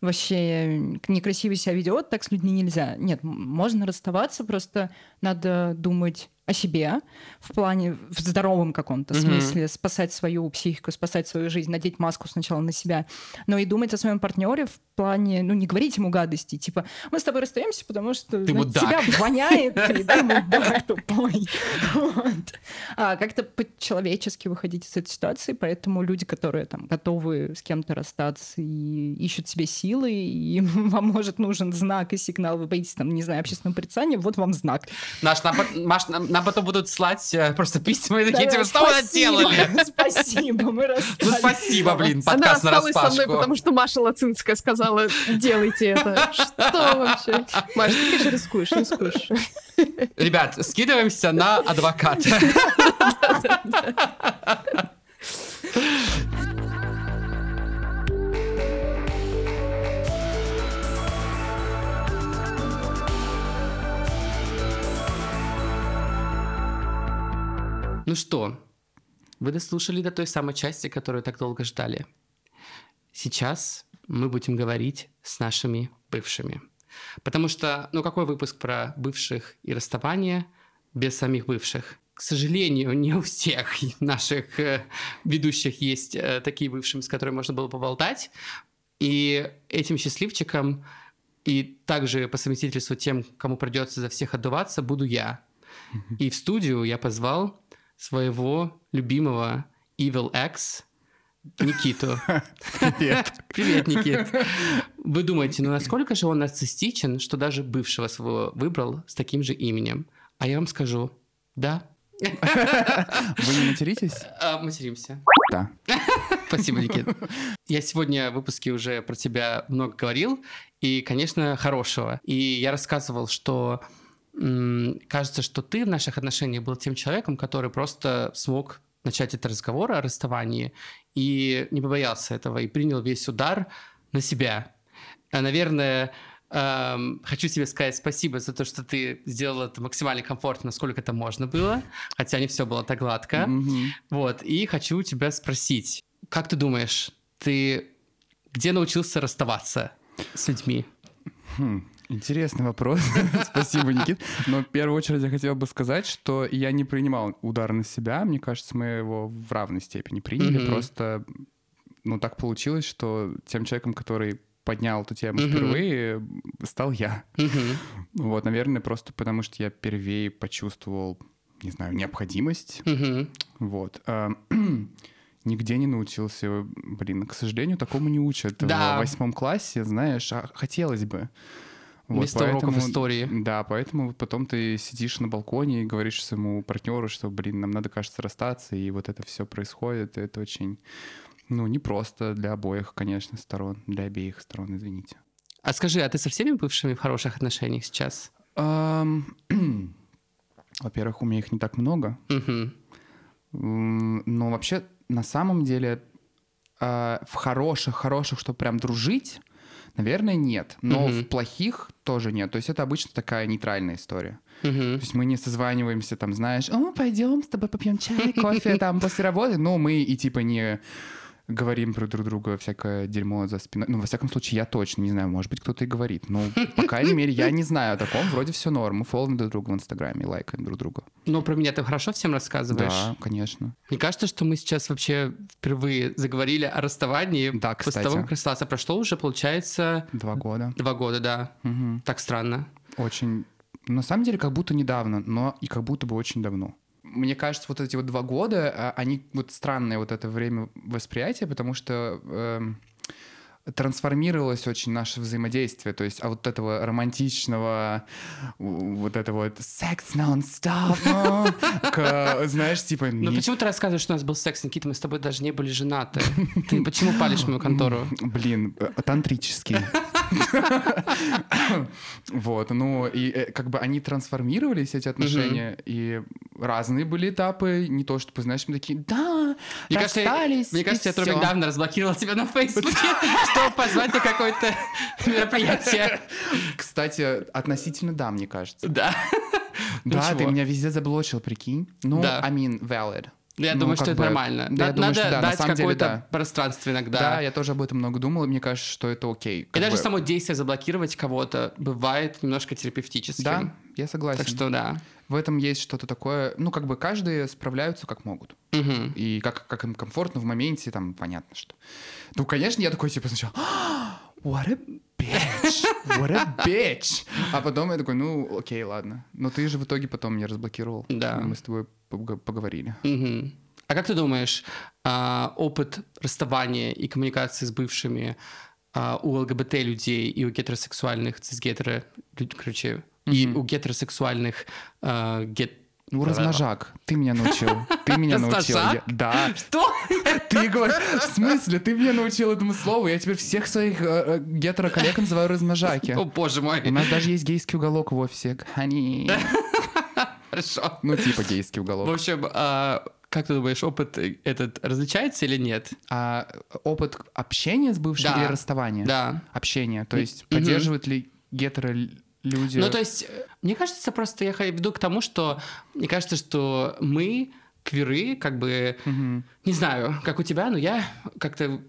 вообще некрасиво себя ведет, так с людьми нельзя. Нет, можно расставаться, просто надо думать о себе в плане, в здоровом каком-то Мгм. смысле, спасать свою психику, спасать свою жизнь, надеть маску сначала на себя, но и думать о своем партнере в плане, ну, не говорить ему гадости, типа, мы с тобой расстаемся, потому что Ты ну, тебя воняет, ты, да, [LAUGHS] мудак тупой. Вот. А как-то по-человечески выходить из этой ситуации, поэтому люди, которые там готовы с кем-то расстаться и ищут себе силы, и [LAUGHS] вам, может, нужен знак и сигнал, вы боитесь, там, не знаю, общественного порицания, вот вам знак. Наш, Маш, нам, потом будут слать э, просто письма и такие, типа, что вы спасибо, наделали? [LAUGHS] Спасибо, мы расстались. Ну, спасибо, блин, Она подкаст на осталась со мной, распашку. потому что Маша Лацинская сказала, делайте это. [LAUGHS] Что вообще? Маша, ты, конечно, рискуешь, рискуешь. Ребят, скидываемся на адвоката. [LAUGHS] Ну что, вы дослушали до той самой части, которую так долго ждали. Сейчас мы будем говорить с нашими бывшими. Потому что, ну какой выпуск про бывших и расставание без самих бывших? К сожалению, не у всех наших э, ведущих есть э, такие бывшие, с которыми можно было поболтать. И этим счастливчиком и также по совместительству тем, кому придется за всех отдуваться, буду я. И в студию я позвал своего любимого Evil X Никиту. [LAUGHS] Привет. Привет, Никит. [LAUGHS] Вы думаете, ну насколько же он нарциссичен, что даже бывшего своего выбрал с таким же именем? А я вам скажу, да, Вы не материтесь? [LAUGHS] а, материмся. Да. Спасибо, Никит. Я сегодня в выпуске уже про тебя много говорил, и, конечно, хорошего. И я рассказывал, что кажется, что ты в наших отношениях был тем человеком, который просто смог начать этот разговор о расставании и не побоялся этого, и принял весь удар на себя. А, Наверное, эм, хочу тебе сказать спасибо за то, что ты сделал это максимально комфортно, насколько это можно было, хотя не все было так гладко. Мгм. Вот, и хочу у тебя спросить, как ты думаешь, ты где научился расставаться с людьми? Хм, Интересный вопрос. [LAUGHS] Спасибо, Никит. Но в первую очередь я хотел бы сказать, что я не принимал удар на себя. Мне кажется, мы его в равной степени приняли. Просто, ну, так получилось, что тем человеком, который поднял эту тему Мгм. впервые, стал я. Вот, наверное, просто потому что я впервые почувствовал, не знаю, необходимость. Вот. а, [CLEARS THROAT] Нигде не научился, блин, к сожалению, такому не учат Да. в восьмом классе, знаешь, а хотелось бы. Вот, Вместо уроков поэтому- истории. Да, поэтому потом ты сидишь на балконе и говоришь своему партнеру, что, блин, нам надо, кажется, расстаться, и вот это все происходит, и это очень, ну, непросто для обоих, конечно, сторон, для обеих сторон, извините. А скажи, а ты со всеми бывшими в хороших отношениях сейчас? [CLEARS THROAT] Во-первых, у меня их не так много, Но вообще, на самом деле, а, в хороших, хороших, что прям дружить, наверное, нет. Но Мгм. в плохих тоже нет. То есть это обычно такая нейтральная история. Мгм. То есть мы не созваниваемся, там, знаешь, о, пойдем с тобой попьем чай, кофе, [LAUGHS] там, после работы. Но мы и типа не говорим про друг друга всякое дерьмо за спиной. Ну, во всяком случае, я точно не знаю. Может быть, кто-то и говорит. Ну, по крайней мере, я не знаю о таком. Вроде все норм. Мы фолловим друг друга в Инстаграме, лайкаем друг друга. Ну, про меня ты хорошо всем рассказываешь? Да, конечно. Мне кажется, что мы сейчас вообще впервые заговорили о расставании. Да, После кстати. того, как расстался, прошло уже, получается, Два года. два года, да. Мгм. Так странно. Очень... На самом деле, как будто недавно, но и как будто бы очень давно. Мне кажется, вот эти вот два года, а, они вот странное вот это время восприятия, потому что эм, трансформировалось очень наше взаимодействие, то есть от вот этого романтичного, вот этого вот секс нон-стоп, ну, к, знаешь, типа... Ну не- почему ты рассказываешь, что у нас был секс, Никита? Мы с тобой даже не были женаты. Ты почему палишь мою контору? Блин, тантрический. Вот, ну, и э, как бы они трансформировались, эти отношения, и разные были этапы, не то чтобы, знаешь, мы такие, да, расстались, мне кажется, я только всё». недавно разблокировал тебя на Фейсбуке, [LAUGHS] чтобы позвать на какое-то [LAUGHS] мероприятие. Кстати, относительно да, мне кажется. Да. [LAUGHS] Да, ты меня везде заблочил, прикинь. Ну, Да. I mean, valid. Я Ну, думаю, что это бы, нормально. да, я На- думаю, Надо что да, на дать деле, какое-то да. пространство Да. иногда. я тоже об этом много думал, и мне кажется, что это окей. И даже бы. само действие заблокировать кого-то бывает немножко терапевтическим. Да, я согласен. Так что да. В этом есть что-то такое, ну, как бы каждый справляются как могут. Мгм. И как, как им комфортно в моменте, там, понятно, что. Ну, конечно, я такой, типа, сначала, «А, what a bitch, what a bitch. А потом я такой, ну, окей, ладно. Но ты же в итоге потом меня разблокировал. Да. Мы с тобой пог- поговорили. Мгм. А как ты думаешь, а, опыт расставания и коммуникации с бывшими а, у ЛГБТ людей и у гетеросексуальных цисгетеро, лю- и у гетеросексуальных а, гет... Ну, размножак. Ты меня научил. Ты меня научил. Да. Что? Ты говоришь, в смысле? Ты меня научил этому слову. Я теперь всех своих э, э, гетеро-коллег называю размножаки. О, боже У мой. нас даже есть гейский уголок в офисе. Honey. Хорошо. Ну, типа гейский В уголок. общем, а, как ты думаешь, опыт этот различается или нет? А опыт общения с бывшим Да. или расставания? Да. Общение. То есть Мгм. поддерживают ли гетеро люди... Ну, то есть, э, мне кажется, просто я веду к тому, что мне кажется, что мы, квиры, как бы, Мгм. не знаю, как у тебя, но я как-то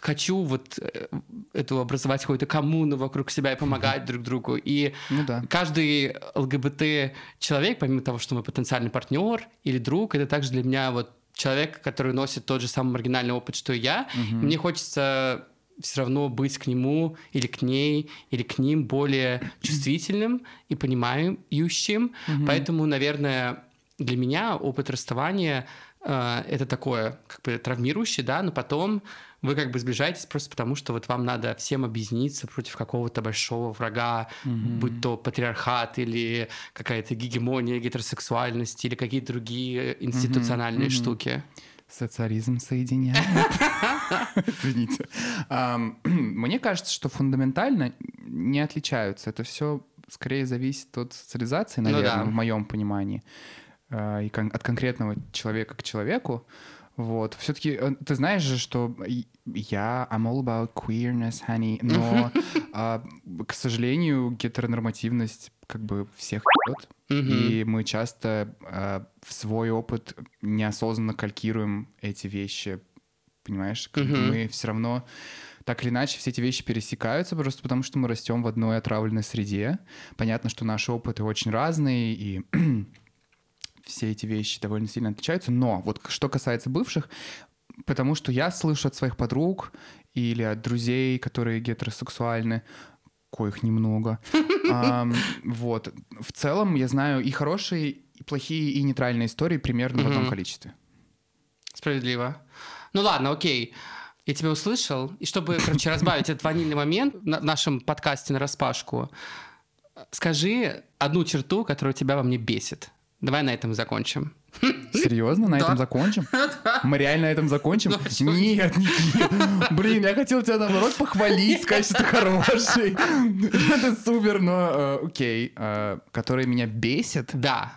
хочу вот э, эту образовать какую-то коммуну вокруг себя и помогать друг другу. И Ну да. каждый ЛГБТ человек, помимо того, что мы потенциальный партнер или друг, это также для меня вот человек, который носит тот же самый маргинальный опыт, что и я. И Мгм. мне хочется все равно быть к нему или к ней или к ним более [CLEARS THROAT] чувствительным и понимающим. Мгм. Поэтому, наверное, для меня опыт расставания э, это такое как бы травмирующее, да, но потом вы как бы сближаетесь просто потому, что вот вам надо всем объединиться против какого-то большого врага, Мгм. будь то патриархат или какая-то гегемония гетеросексуальности или какие-то другие институциональные мгм. штуки. Социализм соединяет. [LAUGHS] Извините. [CLEARS THROAT] Мне кажется, что фундаментально не отличаются. Это все скорее зависит от социализации, Ну наверное, в моем понимании. А, И от конкретного человека к человеку. Вот. Все-таки ты знаешь же, что я I'm all about queerness, honey, но, [LAUGHS] а, к сожалению, гетеронормативность как бы всех. Мгм. И мы часто э, в свой опыт неосознанно калькируем эти вещи. Понимаешь? Как. Мы все равно так или иначе все эти вещи пересекаются, просто потому что мы растем в одной отравленной среде. Понятно, что наши опыты очень разные, и [CLEARS THROAT] все эти вещи довольно сильно отличаются. Но вот что касается бывших, потому что я слышу от своих подруг или от друзей, которые гетеросексуальны, коих немного. [LAUGHS] Вот. В целом я знаю и хорошие, и плохие, и нейтральные истории примерно в одном количестве. Справедливо. Ну ладно, окей. Я тебя услышал. И чтобы, короче, [LAUGHS] разбавить этот ванильный момент в нашем подкасте на распашку, скажи одну черту, которая тебя во мне бесит. Давай на этом закончим. Серьезно, на Да. этом закончим? [LAUGHS] Мы реально на этом закончим? Ну, а? Нет, Никит. Блин, я хотел тебя наоборот похвалить, сказать, что ты [LAUGHS] хороший. Это супер, но э, окей. Э, Которые меня бесят? Да.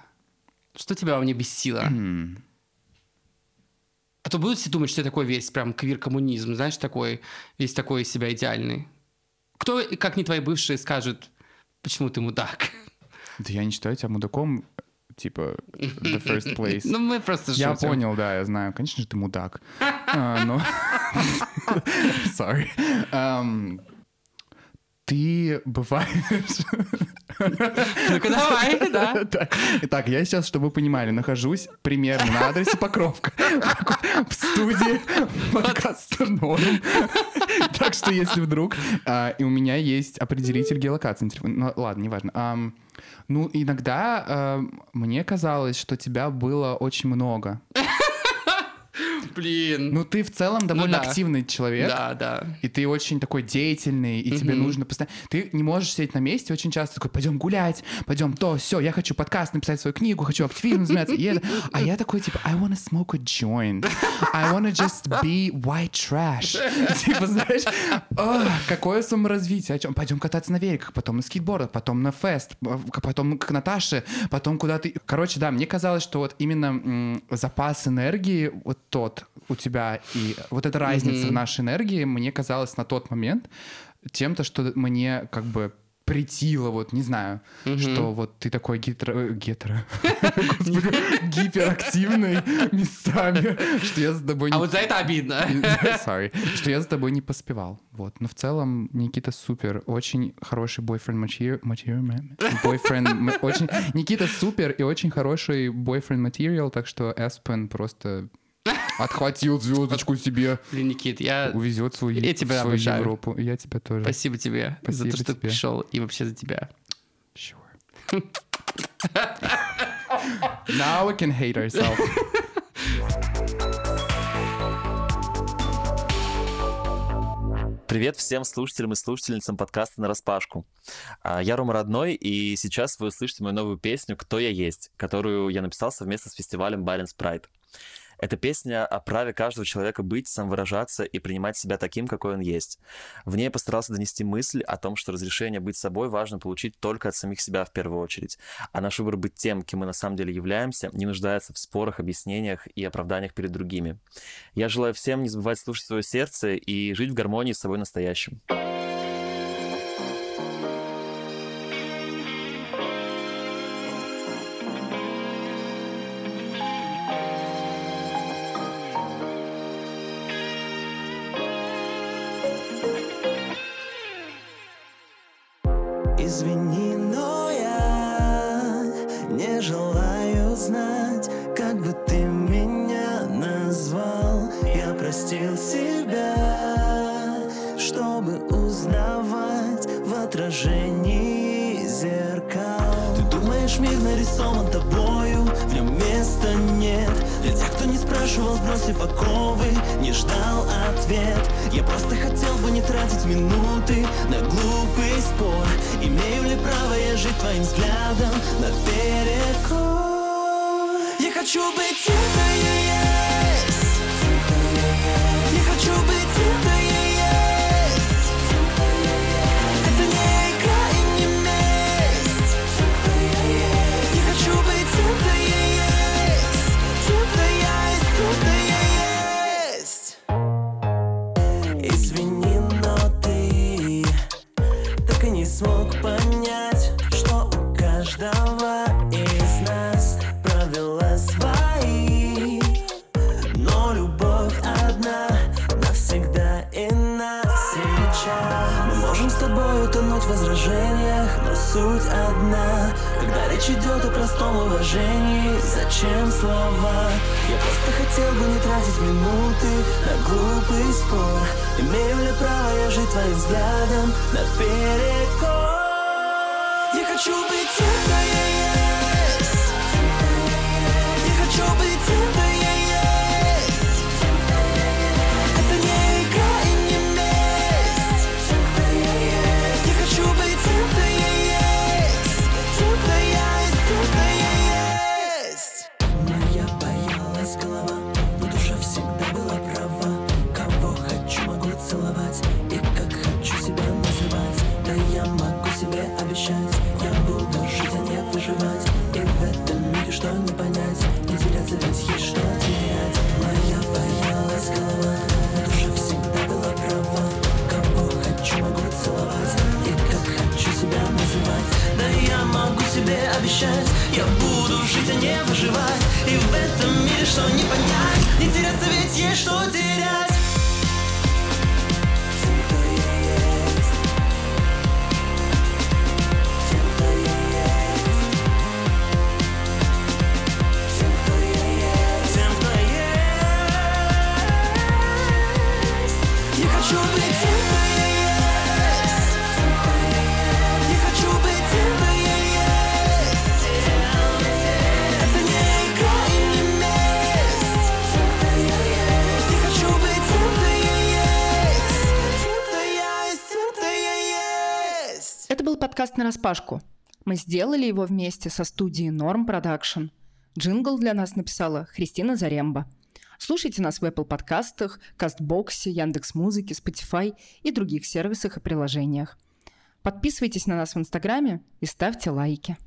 Что тебя во мне бесило? А то будут все думать, что я такой весь прям квир-коммунизм, знаешь, такой, весь такой из себя идеальный. Кто, как не твои бывшие, скажут, почему ты мудак? Да я не считаю тебя мудаком, типа, the first [LAUGHS] place. Ну, мы просто Я шутим. понял, да, я знаю. Конечно же, ты мудак. [LAUGHS] А, но... [LAUGHS] Sorry. Ты бываешь... Ну-ка давай, [LAUGHS] да. Так, Итак, я сейчас, чтобы вы понимали, нахожусь примерно на адресе Покровка в студии подкаста Норм. Так что, если вдруг... а, И у меня есть определитель геолокации. Ну, ладно, неважно. Ну, иногда ам, мне казалось, что тебя было очень много. [LAUGHS] Блин. Ну, ты в целом довольно да. активный человек. да, да. И ты очень такой деятельный, и тебе Мгм. нужно постоянно... Ты не можешь сидеть на месте, очень часто такой, пойдем гулять, пойдем то, все, я хочу подкаст, написать свою книгу, хочу активно заниматься. И это- А я такой, типа, I wanna smoke a joint. I wanna just be white trash. Типа, знаешь, «Ах, какое саморазвитие, о чем? Пойдем кататься на великах, потом на скейтбордах, потом на фест, потом к Наташе, потом куда ты... Короче, да, мне казалось, что вот именно запас энергии вот тот у тебя и вот эта разница в Мгм. нашей энергии мне казалось на тот момент тем-то, что мне как бы притило, вот, не знаю, Мгм. что вот ты такой э, гетеро... [LAUGHS] Господи, гиперактивный местами, что я с тобой А вот за это обидно. [LAUGHS] Sorry. Что я с тобой не поспевал. Вот. Но в целом Никита супер. Очень хороший материал. Бойфренд... м- Очень... Никита супер и очень хороший бойфренд материал, так что Эспен просто отхватил звездочку себе. Блин, Никит, я... Увезет свою, Я тебя свою обожаю. Европу. Я тебя тоже. Спасибо тебе за Спасибо то, что ты тебе. пришел, и вообще за тебя. Sure. [LAUGHS] Now we can hate ourselves. Привет всем слушателям и слушательницам подкаста «На распашку». А, Я Рома Родной, и сейчас вы услышите мою новую песню «Кто я есть», которую я написал совместно с фестивалем Balance Pride. Эта песня о праве каждого человека быть, самовыражаться и принимать себя таким, какой он есть. В ней я постарался донести мысль о том, что разрешение быть собой важно получить только от самих себя в первую очередь. А наш выбор быть тем, кем мы на самом деле являемся, не нуждается в спорах, объяснениях и оправданиях перед другими. Я желаю всем не забывать слушать свое сердце и жить в гармонии с собой настоящим. Думаешь, мир нарисован тобою, в нем места нет. Для тех, кто не спрашивал, сбросив оковы, не ждал ответ. Я просто хотел бы не тратить минуты на глупый спор. Имею ли право я жить твоим взглядом наперекор? Я хочу быть тем, кто я есть. Я хочу быть тем, кто я слова? Я просто хотел бы не тратить минуты на глупый спор. Имею ли право я жить твоим взглядом наперекор? Я хочу быть тем, подкаст на распашку. Мы сделали его вместе со студией Norm Production. Джингл для нас написала Христина Заремба. Слушайте нас в Apple подкастах, Кастбоксе, Яндекс.Музыке, Spotify и других сервисах и приложениях. Подписывайтесь на нас в Инстаграме и ставьте лайки.